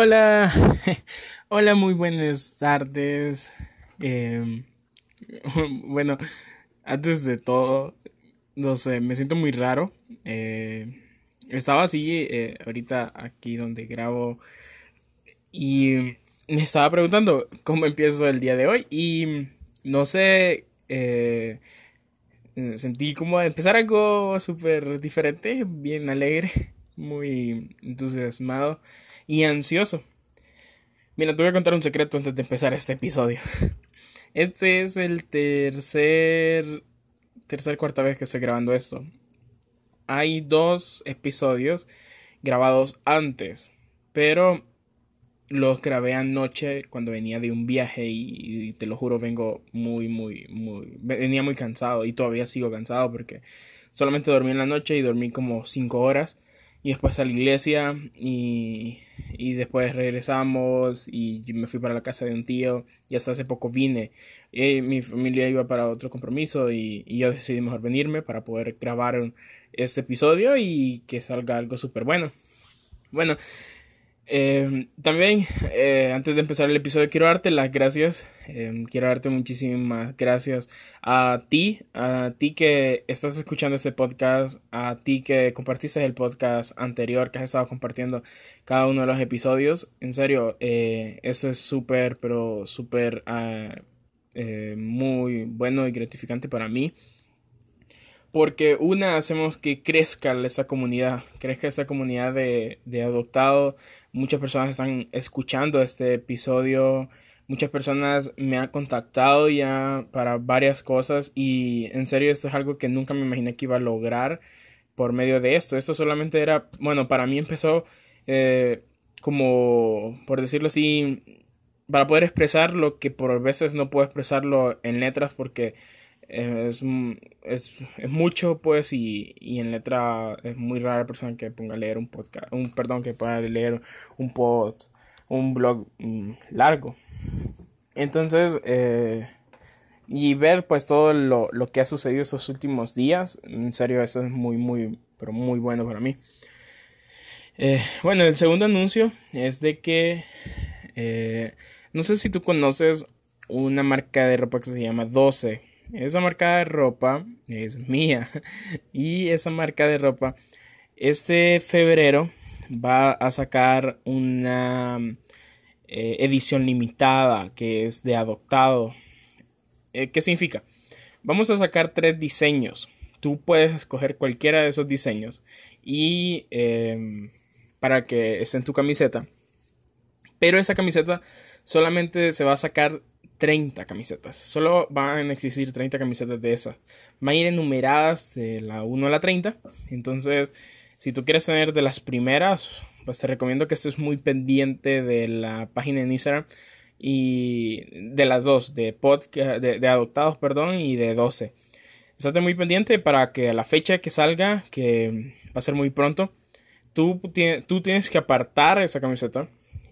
Hola, hola, muy buenas tardes. Em, bueno, antes de todo, no sé, me siento muy raro. Eh, estaba así eh, ahorita aquí donde grabo y me estaba preguntando cómo empiezo el día de hoy y no sé, eh, sentí como empezar algo súper diferente, bien alegre, muy entusiasmado y ansioso. Mira, te voy a contar un secreto antes de empezar este episodio. Este es el tercer, tercer cuarta vez que estoy grabando esto. Hay dos episodios grabados antes, pero los grabé anoche cuando venía de un viaje y, te lo juro vengo muy muy muy venía muy cansado y todavía sigo cansado porque solamente dormí en la noche y dormí como cinco horas y después a la iglesia y, y después regresamos y me fui para la casa de un tío y hasta hace poco vine. Y mi familia iba para otro compromiso y, y yo decidí mejor venirme para poder grabar este episodio y que salga algo súper bueno. Bueno, eh, también, eh, antes de empezar el episodio, quiero darte las gracias. Eh, quiero darte muchísimas gracias a ti, a ti que estás escuchando este podcast, a ti que compartiste el podcast anterior, que has estado compartiendo cada uno de los episodios. En serio, eso es súper, pero súper ah, muy bueno y gratificante para mí. Porque una, hacemos que crezca esa comunidad, crezca esa comunidad de, de adoptados. Muchas personas están escuchando este episodio. Muchas personas me han contactado ya para varias cosas y en serio esto es algo que nunca me imaginé que iba a lograr por medio de esto. Esto solamente era, bueno, para mí empezó eh, como, por decirlo así, para poder expresar lo que por veces no puedo expresarlo en letras porque es, es, es, mucho pues y, y, en letra es muy rara la persona que ponga a leer un podcast un perdón que pueda leer un post un blog mm, largo. Entonces eh, y ver pues todo lo, lo, que ha sucedido estos últimos días en serio eso es muy muy pero muy bueno para mí. Eh, bueno el segundo anuncio es de que eh, no sé si tú conoces una marca de ropa que se llama 12 esa marca de ropa es mía. Y esa marca de ropa, este febrero va a sacar una eh, edición limitada que es de adoptado. Eh, ¿Qué significa? Vamos a sacar tres diseños. Tú puedes escoger cualquiera de esos diseños y em, para que esté en tu camiseta. Pero esa camiseta solamente se va a sacar 30 camisetas. Solo van a existir 30 camisetas de esas. Van a ir enumeradas de la 1 a la 30. Entonces, si tú quieres tener de las primeras, pues te recomiendo que estés muy pendiente de la página en Instagram y de las dos, de, podcast, de, adoptados, perdón, y de 12. Estate muy pendiente para que a la fecha que salga, que va a ser muy pronto, tú, tienes que apartar esa camiseta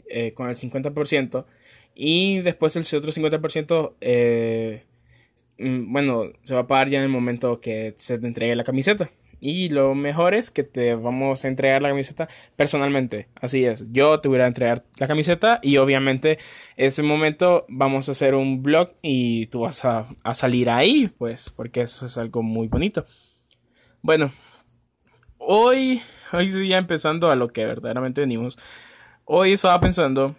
eh, con el 50% y después el otro 50%, eh, mm, bueno, se va a pagar ya en el momento que se te entregue la camiseta. Y lo mejor es que te vamos a entregar la camiseta personalmente. Así es, yo te voy a entregar la camiseta y obviamente ese momento vamos a hacer un blog y tú vas a, a salir ahí, pues, porque eso es algo muy bonito. Bueno, hoy, hoy ya empezando a lo que verdaderamente venimos. Hoy estaba pensando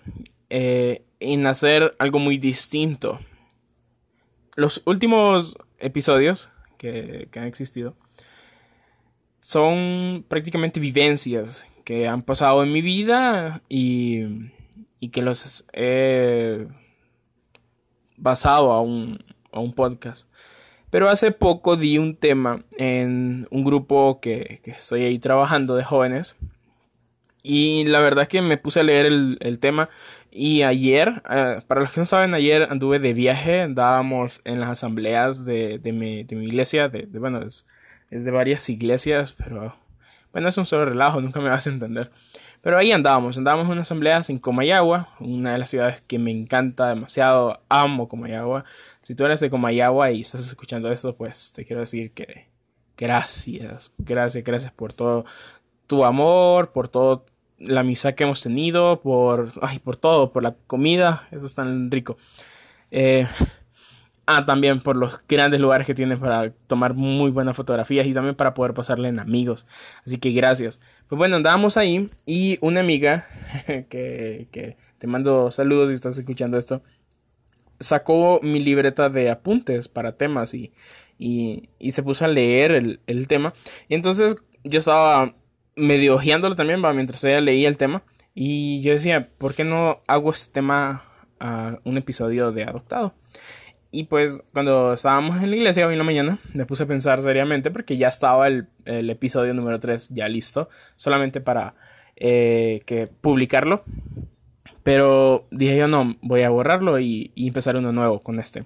eh, en hacer algo muy distinto. Los últimos episodios que, han existido son prácticamente vivencias que han pasado en mi vida y, y que los he basado a un, a un podcast. Pero hace poco di un tema en un grupo que, que estoy ahí trabajando de jóvenes y la verdad es que me puse a leer el, tema. Y ayer, eh, para los que no saben, ayer anduve de viaje. Andábamos en las asambleas de, de, mi, de mi, iglesia. De, bueno, es, de varias iglesias, pero bueno, es un solo relajo, nunca me vas a entender. Pero ahí andábamos, andábamos en una asamblea en Comayagua, una de las ciudades que me encanta demasiado. Amo Comayagua. Si tú eres de Comayagua y estás escuchando esto, pues te quiero decir que gracias, gracias, gracias por todo tu amor, por todo la amistad que hemos tenido, por, ay, por todo, por la comida, eso es tan rico. Eh, ah, también por los grandes lugares que tiene para tomar muy buenas fotografías y también para poder pasarle en amigos. Así que gracias. Pues bueno, andábamos ahí y una amiga que, que te mando saludos si estás escuchando esto, sacó mi libreta de apuntes para temas y, y, y se puso a leer el, el tema. Y entonces yo estaba medio ojeándolo también mientras ella leía el tema. Y yo decía, ¿por qué no hago este tema a un episodio de Adoptado? Y pues cuando estábamos en la iglesia hoy en la mañana, me puse a pensar seriamente porque ya estaba el, episodio número 3 ya listo, solamente para eh, que publicarlo. Pero dije yo no, voy a borrarlo y, y empezar uno nuevo con este.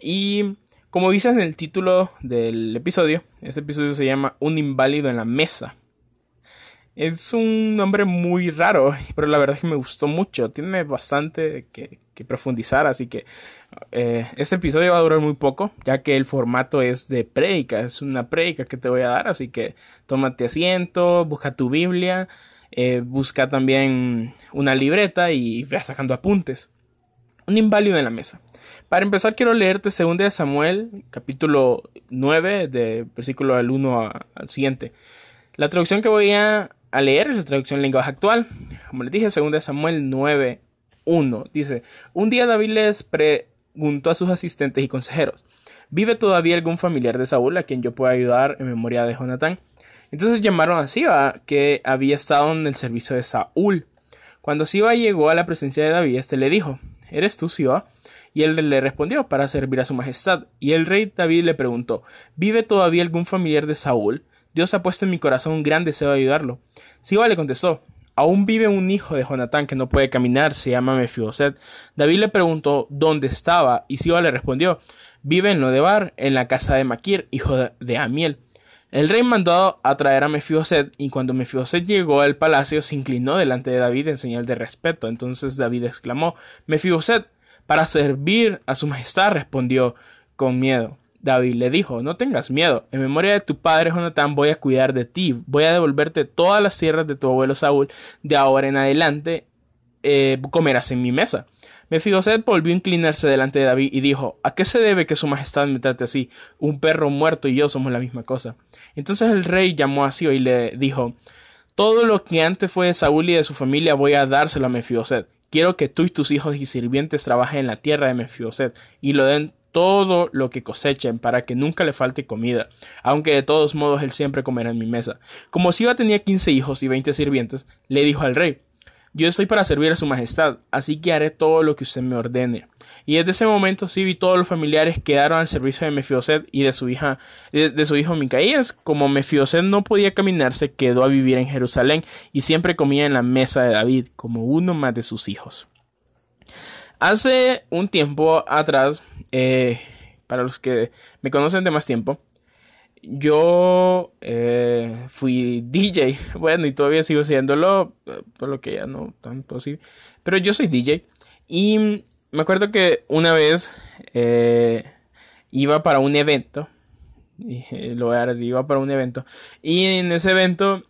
Y como dice en el título del episodio, este episodio se llama Un inválido en la mesa. Es un nombre muy raro, pero la verdad es que me gustó mucho. Tiene bastante que, profundizar, así que eh, este episodio va a durar muy poco, ya que el formato es de prédica, es una prédica que te voy a dar, así que tómate asiento, busca tu Biblia, eh, busca también una libreta y ve sacando apuntes. Un inválido en la mesa. Para empezar quiero leerte 2 de Samuel, capítulo 9, de versículo del 1 al siguiente. La traducción que voy a a leer la traducción en lenguaje actual. Como les dije, 2 Samuel 9.1 dice, un día David les preguntó a sus asistentes y consejeros, ¿vive todavía algún familiar de Saúl a quien yo pueda ayudar en memoria de Jonatán? Entonces llamaron a Siba, que había estado en el servicio de Saúl. Cuando Siba llegó a la presencia de David, este le dijo, ¿eres tú Siba? Y él le respondió para servir a su majestad. Y el rey David le preguntó, ¿vive todavía algún familiar de Saúl? Dios ha puesto en mi corazón un gran deseo de ayudarlo. Siba le contestó, Aún vive un hijo de Jonatán que no puede caminar, se llama Mefiboset. David le preguntó dónde estaba, y Siba le respondió, vive en Lodebar, en la casa de Maquir, hijo de Amiel. El rey mandó a traer a Mefiboset, y cuando Mefiboset llegó al palacio, se inclinó delante de David en señal de respeto. Entonces David exclamó, Mefiboset, para servir a su majestad, respondió con miedo. David le dijo, no tengas miedo, en memoria de tu padre Jonatán voy a cuidar de ti, voy a devolverte todas las tierras de tu abuelo Saúl, de ahora en adelante eh, comerás en mi mesa. Mefiboset volvió a inclinarse delante de David y dijo, ¿a qué se debe que su majestad me trate así? Un perro muerto y yo somos la misma cosa. Entonces el rey llamó a Sio y le dijo, todo lo que antes fue de Saúl y de su familia voy a dárselo a Mefiboset. Quiero que tú y tus hijos y sirvientes trabajen en la tierra de Mefiboset y lo den todo lo que cosechen para que nunca le falte comida, aunque de todos modos él siempre comerá en mi mesa. Como Siba tenía quince hijos y veinte sirvientes, le dijo al rey, yo estoy para servir a su majestad, así que haré todo lo que usted me ordene. Y desde ese momento Siba y todos los familiares quedaron al servicio de Mefioset y de su hija, de, su hijo Micaías. Como Mefioset no podía caminar, se quedó a vivir en Jerusalén y siempre comía en la mesa de David, como uno más de sus hijos. Hace un tiempo atrás, eh, para los que me conocen de más tiempo, yo eh, fui DJ. Bueno, y todavía sigo siéndolo, eh, por lo que ya no tan posible. Pero yo soy DJ. Y me acuerdo que una vez iba para un evento. lo voy a iba para un evento. Y en ese evento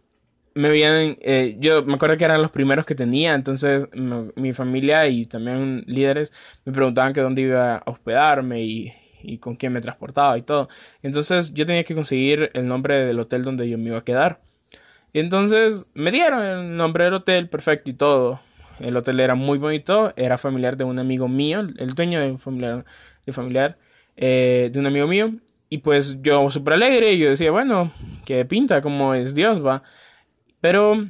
me habían, eh, yo me acuerdo que eran los primeros que tenía, entonces mi familia y también líderes me preguntaban que dónde iba a hospedarme y, y, con quién me transportaba y todo. Entonces yo tenía que conseguir el nombre del hotel donde yo me iba a quedar. Y entonces me dieron el nombre del hotel, perfecto y todo. El hotel era muy bonito, era familiar de un amigo mío, el dueño de un familiar, de, familiar, eh, de un amigo mío. Y pues yo súper alegre, yo decía, bueno, que pinta, como es Dios, va. Pero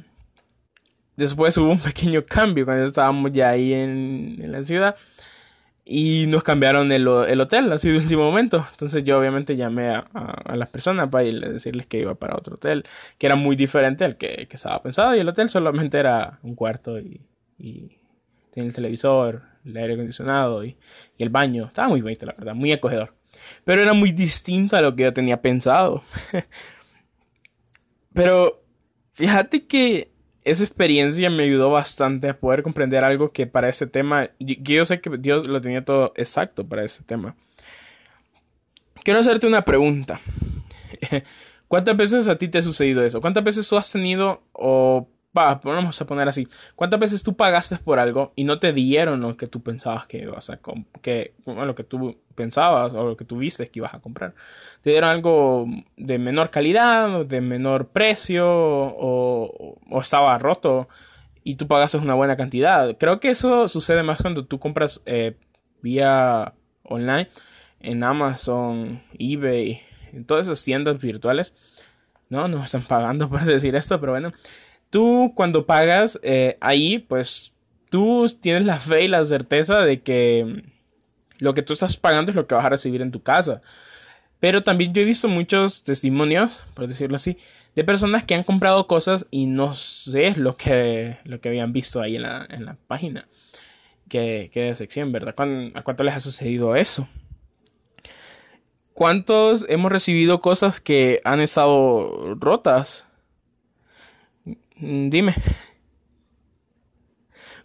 después hubo un pequeño cambio cuando estábamos ya ahí en, la ciudad. Y nos cambiaron el, hotel así de último momento. Entonces yo obviamente llamé a, las personas para decirles que iba para otro hotel, que era muy diferente al que, estaba pensado. Y el hotel solamente era un cuarto y, y tenía el televisor, el aire acondicionado y, y, el baño. Estaba muy bonito, la verdad, muy acogedor. Pero era muy distinto a lo que yo tenía pensado. Pero Fíjate que esa experiencia me ayudó bastante a poder comprender algo que para ese tema, yo, yo sé que Dios lo tenía todo exacto para ese tema. Quiero hacerte una pregunta. ¿Cuántas veces a ti te ha sucedido eso? ¿Cuántas veces tú has tenido o vamos a poner así. ¿Cuántas veces tú pagaste por algo y no te dieron lo que tú pensabas que ibas a que lo que tú pensabas o lo que tú viste que ibas a comprar? Te dieron algo de menor calidad, de menor precio o, estaba roto y tú pagaste una buena cantidad. Creo que eso sucede más cuando tú compras eh, vía online en Amazon, eBay, en todas esas tiendas virtuales. No, no están pagando por decir esto, pero bueno tú cuando pagas eh, ahí, pues tú tienes la fe y la certeza de que lo que tú estás pagando es lo que vas a recibir en tu casa. Pero también yo he visto muchos testimonios, por decirlo así, de personas que han comprado cosas y no sé lo que, lo que habían visto ahí en la, en la página. Qué, qué decepción, ¿verdad? ¿A cuánto les ha sucedido eso? ¿Cuántos hemos recibido cosas que han estado rotas? Mm, dime.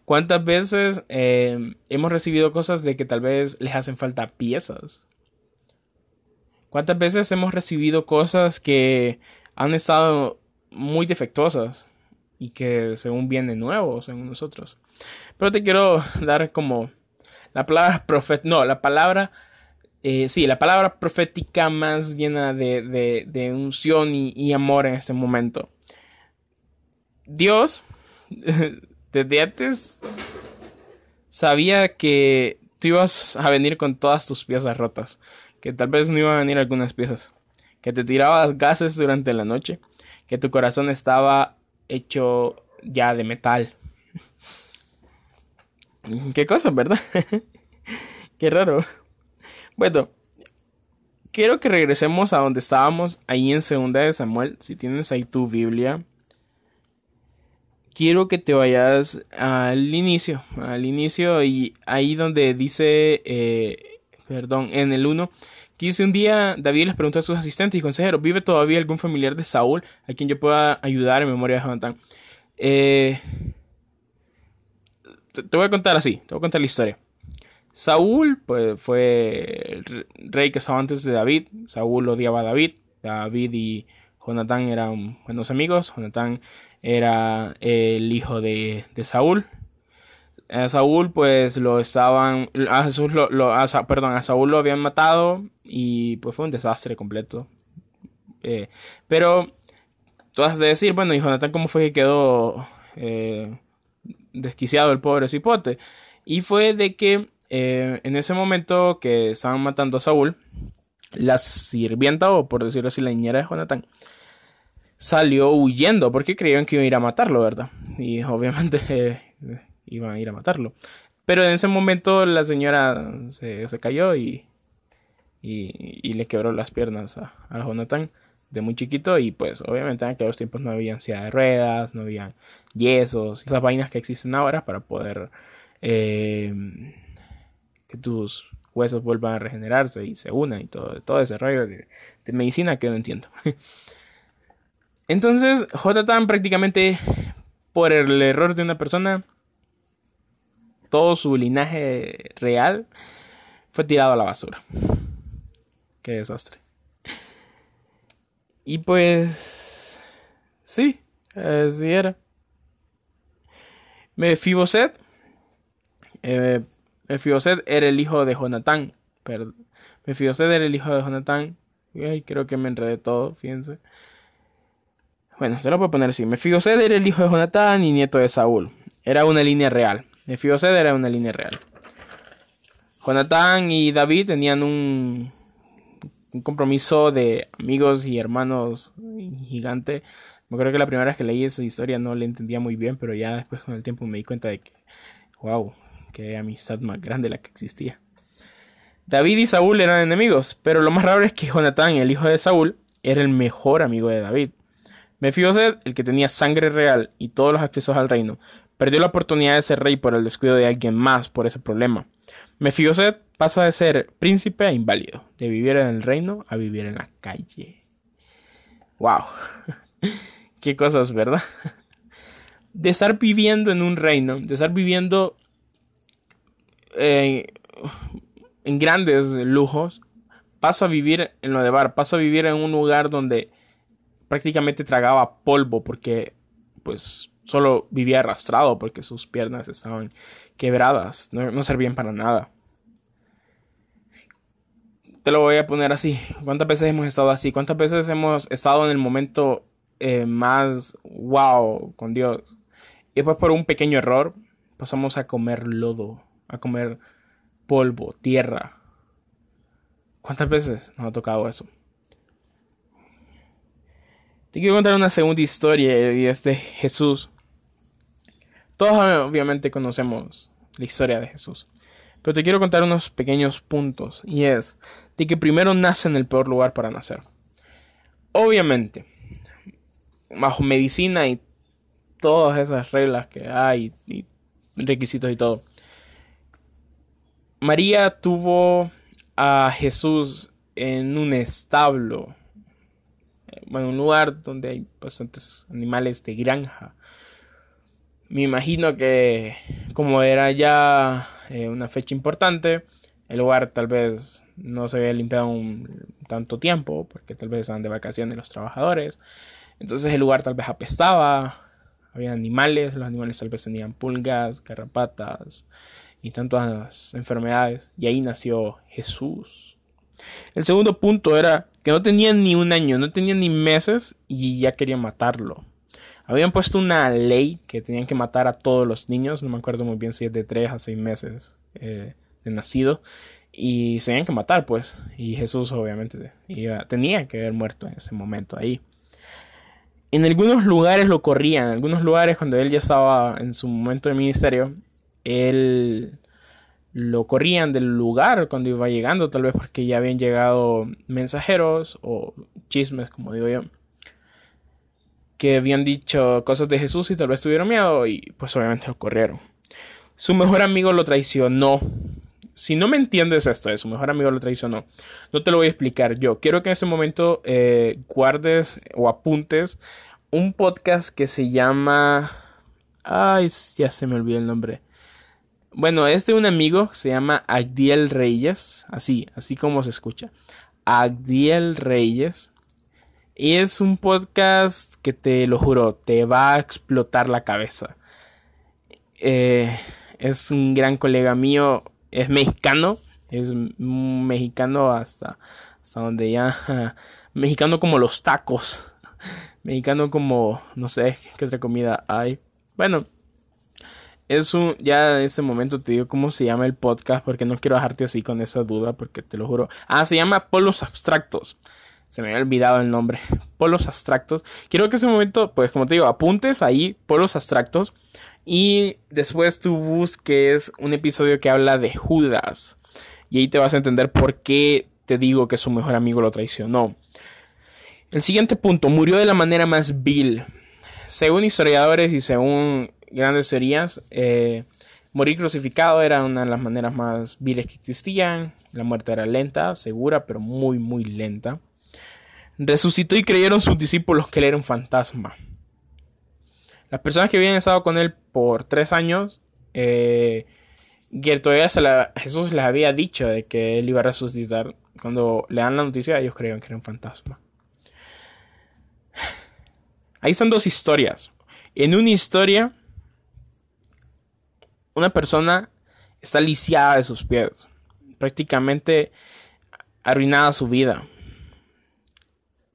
¿Cuántas veces eh, hemos recibido cosas de que tal vez les hacen falta piezas? ¿Cuántas veces hemos recibido cosas que han estado muy defectuosas y que según vienen nuevos según nosotros? Pero te quiero dar como la palabra profet, no, la palabra, eh, sí, la palabra profética más llena de, de, unción y, y amor en este momento. Dios, desde antes, sabía que tú ibas a venir con todas tus piezas rotas. Que tal vez no iban a venir algunas piezas. Que te tirabas gases durante la noche. Que tu corazón estaba hecho ya de metal. Qué cosa, ¿verdad? Qué raro. Bueno, quiero que regresemos a donde estábamos ahí en Segunda de Samuel. Si tienes ahí tu Biblia, quiero que te vayas al inicio, al inicio y ahí donde dice, eh, perdón, en el 1, que dice un día David les preguntó a sus asistentes y consejeros, ¿vive todavía algún familiar de Saúl a quien yo pueda ayudar en memoria de Jonatán? Eh, te, voy a contar así, te voy a contar la historia. Saúl pues, fue el rey que estaba antes de David. Saúl odiaba a David. David y Jonatán eran buenos amigos. Jonatán era el hijo de, Saúl. A Saúl pues lo estaban, a Jesús lo, perdón, a Saúl lo habían matado y pues fue un desastre completo. Eh, pero tú has de decir, bueno, y Jonathan cómo fue que quedó eh, desquiciado el pobre cipote. Y fue de que eh, en ese momento que estaban matando a Saúl, la sirvienta, o por decirlo así, la niñera de Jonathan, salió huyendo porque creían que iba a ir a matarlo, ¿verdad? Y obviamente iban a ir a matarlo. Pero en ese momento la señora se, cayó y, y, le quebró las piernas a, Jonathan de muy chiquito y pues obviamente en aquellos tiempos no había ansiedad de ruedas, no había yesos, esas vainas que existen ahora para poder eh, que tus huesos vuelvan a regenerarse y se unan y todo, todo ese rollo de medicina que no entiendo. Entonces, Jonathan prácticamente por el error de una persona, todo su linaje real fue tirado a la basura. Qué desastre. Y pues, sí, así era. Mefiboset. Eh, Mefiboset era el hijo de Jonatán. Mefiboset era el hijo de Jonatán. Ay, creo que me enredé todo, fíjense. Bueno, se lo puedo poner así. Mefiboset era el hijo de Jonatán y nieto de Saúl. Era una línea real. Mefiboset era una línea real. Jonatán y David tenían un, compromiso de amigos y hermanos gigante. Me acuerdo que la primera vez que leí esa historia no la entendía muy bien, pero ya después con el tiempo me di cuenta de que, wow, qué amistad más grande la que existía. David y Saúl eran enemigos, pero lo más raro es que Jonatán, el hijo de Saúl, era el mejor amigo de David. Mefiboset, el que tenía sangre real y todos los accesos al reino, perdió la oportunidad de ser rey por el descuido de alguien más por ese problema. Mefiboset pasa de ser príncipe a inválido, de vivir en el reino a vivir en la calle. ¡Wow! Qué cosas, ¿verdad? De estar viviendo en un reino, de estar viviendo eh, en grandes lujos, pasa a vivir en lo de bar, pasa a vivir en un lugar donde prácticamente tragaba polvo porque pues solo vivía arrastrado porque sus piernas estaban quebradas, no, servían para nada. Te lo voy a poner así. ¿Cuántas veces hemos estado así? ¿Cuántas veces hemos estado en el momento eh, más wow con Dios? Y después por un pequeño error pasamos a comer lodo, a comer polvo, tierra. ¿Cuántas veces nos ha tocado eso? Te quiero contar una segunda historia y es de Jesús. Todos obviamente conocemos la historia de Jesús. Pero te quiero contar unos pequeños puntos. Y es de que primero nace en el peor lugar para nacer. Obviamente, bajo medicina y todas esas reglas que hay, y requisitos y todo. María tuvo a Jesús en un establo, en un lugar donde hay bastantes animales de granja. Me imagino que como era ya eh, una fecha importante, el lugar tal vez no se había limpiado un tanto tiempo, porque tal vez estaban de vacaciones los trabajadores. Entonces el lugar tal vez apestaba, había animales, los animales tal vez tenían pulgas, garrapatas y tantas enfermedades. Y ahí nació Jesús. El segundo punto era que no tenían ni un año, no tenían ni meses y ya querían matarlo. Habían puesto una ley que tenían que matar a todos los niños, no me acuerdo muy bien si es de 3 a 6 meses eh, de nacido, y se tenían que matar pues, y Jesús obviamente tenía que haber muerto en ese momento ahí. En algunos lugares lo corrían, en algunos lugares cuando él ya estaba en su momento de ministerio, él lo corrían del lugar cuando iba llegando, tal vez porque ya habían llegado mensajeros o chismes, como digo yo, que habían dicho cosas de Jesús y tal vez tuvieron miedo y pues obviamente lo corrieron. Su mejor amigo lo traicionó. Si no me entiendes esto de su mejor amigo lo traicionó, no te lo voy a explicar yo. Quiero que en este momento eh, guardes o apuntes un podcast que se llama... Ay, ya se me olvidó el nombre. Bueno, es de un amigo, se llama Agdiel Reyes, así, así como se escucha. Agdiel Reyes. Y es un podcast que te lo juro, te va a explotar la cabeza. Eh, es un gran colega mío, es mexicano, es mexicano hasta, hasta donde ya, mexicano como los tacos, mexicano como, no sé qué otra comida hay. Bueno, es un, ya en este momento te digo cómo se llama el podcast porque no quiero dejarte así con esa duda porque te lo juro. Ah, se llama Polos Abstractos. Se me había olvidado el nombre. Polos Abstractos. Quiero que en ese momento, pues como te digo, apuntes ahí, Polos Abstractos. Y después tú busques un episodio que habla de Judas. Y ahí te vas a entender por qué te digo que su mejor amigo lo traicionó. El siguiente punto, murió de la manera más vil. Según historiadores y según grandes serías. Eh, morir crucificado era una de las maneras más viles que existían. La muerte era lenta, segura, pero muy, muy lenta. Resucitó y creyeron sus discípulos que él era un fantasma. Las personas que habían estado con él por tres años, eh, todavía Jesús les había dicho de que él iba a resucitar. Cuando le dan la noticia, ellos creían que era un fantasma. Ahí están dos historias. En una historia una persona está lisiada de sus pies, prácticamente arruinada su vida.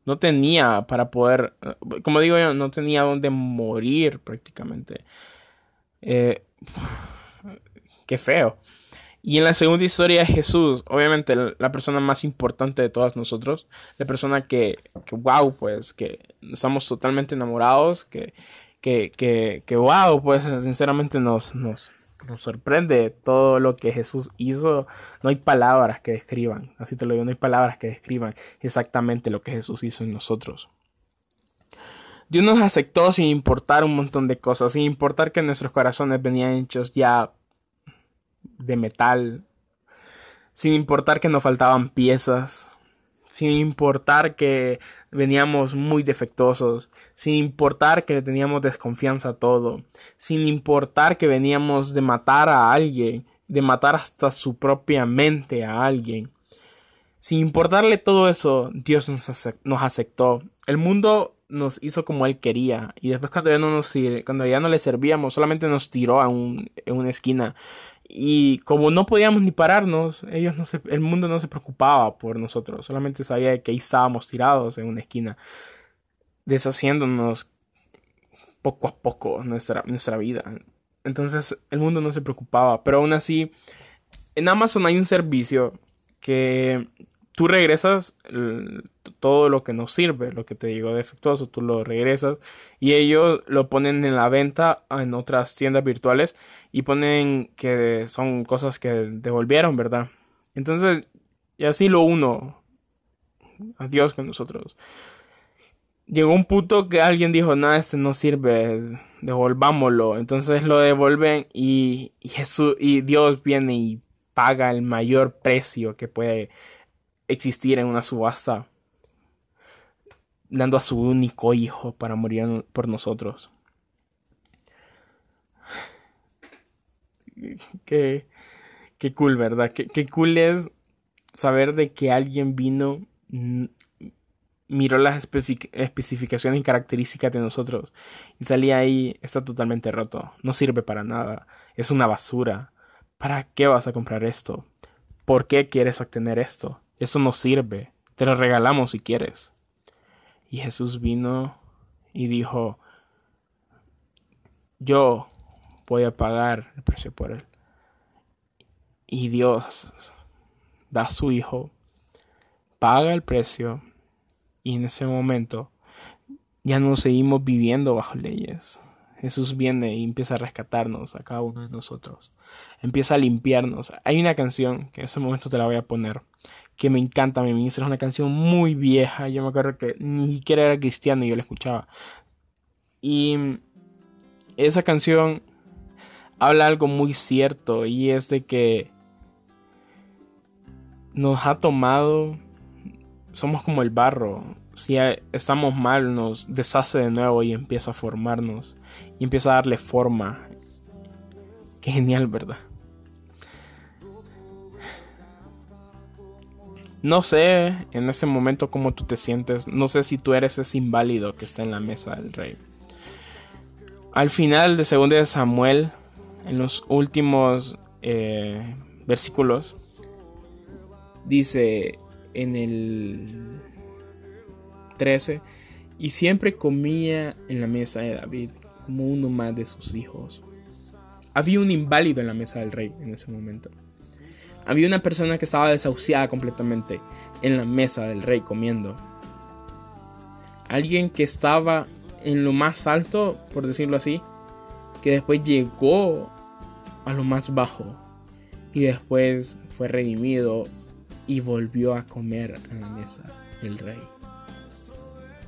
No tenía para poder, como digo yo, no tenía donde morir prácticamente. Eh, qué feo. Y en la segunda historia de Jesús, obviamente la persona más importante de todas nosotros, la persona que, wow, pues que estamos totalmente enamorados, que, que, que, que wow, pues sinceramente nos, nos, nos sorprende todo lo que Jesús hizo. No hay palabras que describan, así te lo digo, no hay palabras que describan exactamente lo que Jesús hizo en nosotros. Dios nos aceptó sin importar un montón de cosas, sin importar que nuestros corazones venían hechos ya de metal, sin importar que nos faltaban piezas, sin importar que veníamos muy defectuosos, sin importar que le teníamos desconfianza a todo, sin importar que veníamos de matar a alguien, de matar hasta su propia mente a alguien. Sin importarle todo eso, Dios nos, aceptó. El mundo nos hizo como él quería. Y después cuando ya no nos cuando ya no le servíamos, solamente nos tiró a un, en una esquina. Y como no podíamos ni pararnos, ellos no se, el mundo no se preocupaba por nosotros. Solamente sabía que ahí estábamos tirados en una esquina, deshaciéndonos poco a poco nuestra, nuestra vida. Entonces el mundo no se preocupaba. Pero aún así, en Amazon hay un servicio que tú regresas todo lo que nos sirve, lo que te digo defectuoso, tú lo regresas y ellos lo ponen en la venta en otras tiendas virtuales y ponen que son cosas que devolvieron, ¿verdad? Entonces, y así lo uno. Adiós con nosotros. Llegó un punto que alguien dijo, no, este no sirve, devolvámoslo. Entonces lo devuelven y Jesús y Dios viene y paga el mayor precio que puede existir en una subasta, dando a su único hijo para morir por nosotros. Qué, qué cool, ¿verdad? Qué, qué cool es saber de que alguien vino, miró las especificaciones y características de nosotros y salía ahí, está totalmente roto, no sirve para nada, es una basura. ¿Para qué vas a comprar esto? ¿Por qué quieres obtener esto? Eso no sirve. Te lo regalamos si quieres. Y Jesús vino y dijo, yo voy a pagar el precio por él. Y Dios da a su Hijo, paga el precio y en ese momento ya no seguimos viviendo bajo leyes. Jesús viene y empieza a rescatarnos a cada uno de nosotros. Empieza a limpiarnos. Hay una canción que en ese momento te la voy a poner que me encanta, mi ministro. Es una canción muy vieja. Yo me acuerdo que ni siquiera era cristiano y yo la escuchaba. Y esa canción habla algo muy cierto y es de que nos ha tomado, somos como el barro. Si estamos mal, nos deshace de nuevo y empieza a formarnos y empieza a darle forma. Qué genial, ¿verdad? No sé en ese momento cómo tú te sientes. No sé si tú eres ese inválido que está en la mesa del rey. Al final de 2 de Samuel, en los últimos eh, versículos, dice en el 13, y siempre comía en la mesa de David como uno más de sus hijos. Había un inválido en la mesa del rey en ese momento. Había una persona que estaba desahuciada completamente en la mesa del rey comiendo. Alguien que estaba en lo más alto, por decirlo así, que después llegó a lo más bajo y después fue redimido y volvió a comer en la mesa del rey.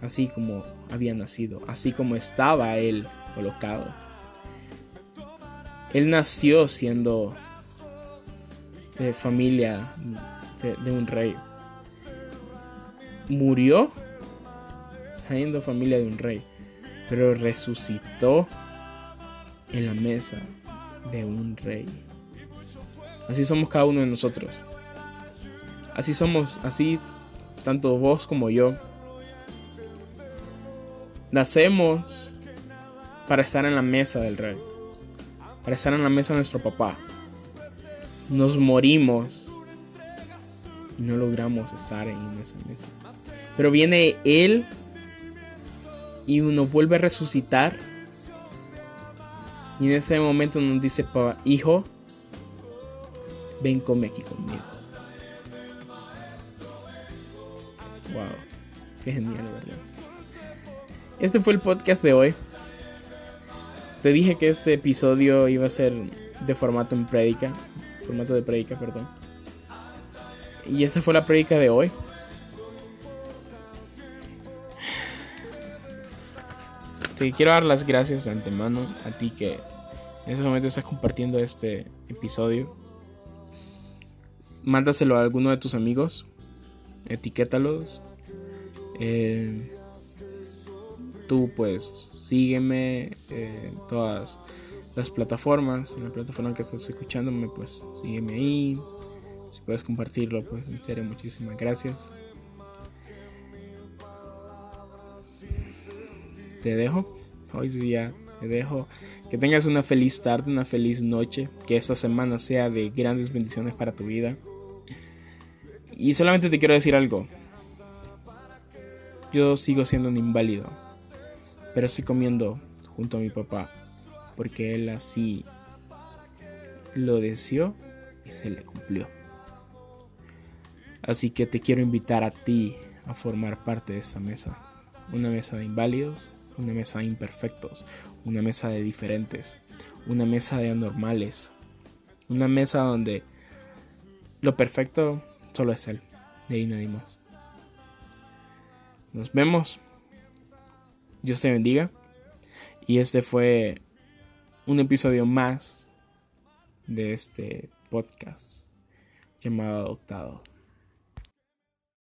Así como había nacido, así como estaba él colocado. Él nació siendo de familia de, un rey. Murió siendo familia de un rey, pero resucitó en la mesa de un rey. Así somos cada uno de nosotros. Así somos, así tanto vos como yo. Nacemos para estar en la mesa del rey, para estar en la mesa de nuestro papá nos morimos y no logramos estar en esa mesa. Pero viene Él y uno vuelve a resucitar. Y en ese momento nos dice, hijo, ven, come aquí conmigo. Wow, qué genial, ¿verdad? Este fue el podcast de hoy. Te dije que este episodio iba a ser de formato en prédica formato de predica, perdón. Y esa fue la predica de hoy. Te quiero dar las gracias de antemano a ti que en ese momento estás compartiendo este episodio. Mándaselo a alguno de tus amigos. Etiquétalos. Eh, tú pues sígueme en todas las plataformas, en la plataforma que estás escuchándome, pues sígueme ahí. Si puedes compartirlo, pues en serio, muchísimas gracias. te dejo. Hoy sí ya te dejo. Que tengas una feliz tarde, una feliz noche. Que esta semana sea de grandes bendiciones para tu vida. Y solamente te quiero decir algo. Yo sigo siendo un inválido. Pero estoy comiendo junto a mi papá. Porque él así lo deseó y se le cumplió. Así que te quiero invitar a ti a formar parte de esta mesa. Una mesa de inválidos, una mesa de imperfectos, una mesa de diferentes, una mesa de anormales, una mesa donde lo perfecto solo es Él, de ahí nadie más. Nos vemos. Dios te bendiga. Y este fue un episodio más de este podcast llamado Adoptado.